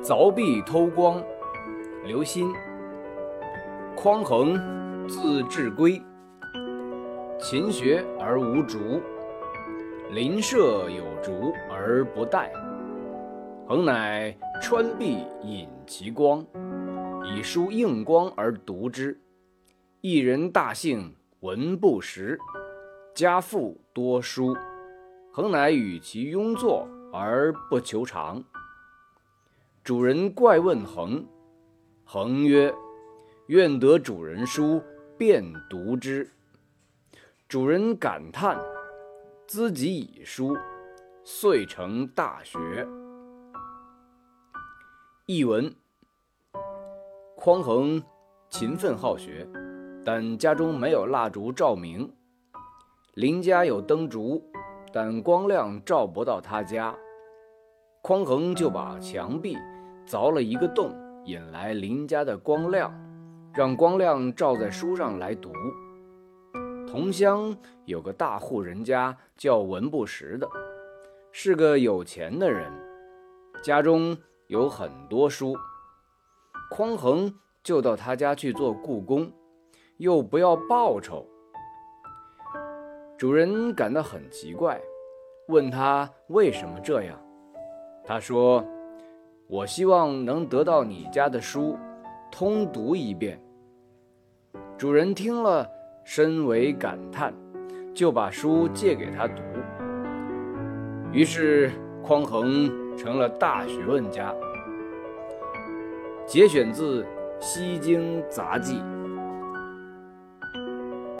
凿壁偷光，刘歆。匡衡，字稚规，勤学而无竹，邻舍有竹而不戴。衡乃穿壁引其光，以书应光而读之。一人大幸，文不识，家父多书。衡乃与其庸作而不求长。主人怪问恒，恒曰：“愿得主人书，便读之。”主人感叹，资己以书，遂成大学。译文：匡衡勤奋好学，但家中没有蜡烛照明。邻家有灯烛，但光亮照不到他家。匡衡就把墙壁凿了一个洞，引来邻家的光亮，让光亮照在书上来读。同乡有个大户人家叫文不识的，是个有钱的人，家中。有很多书，匡衡就到他家去做故宫，又不要报酬。主人感到很奇怪，问他为什么这样。他说：“我希望能得到你家的书，通读一遍。”主人听了，深为感叹，就把书借给他读。于是匡衡。成了大学问家。节选自《西京杂记》。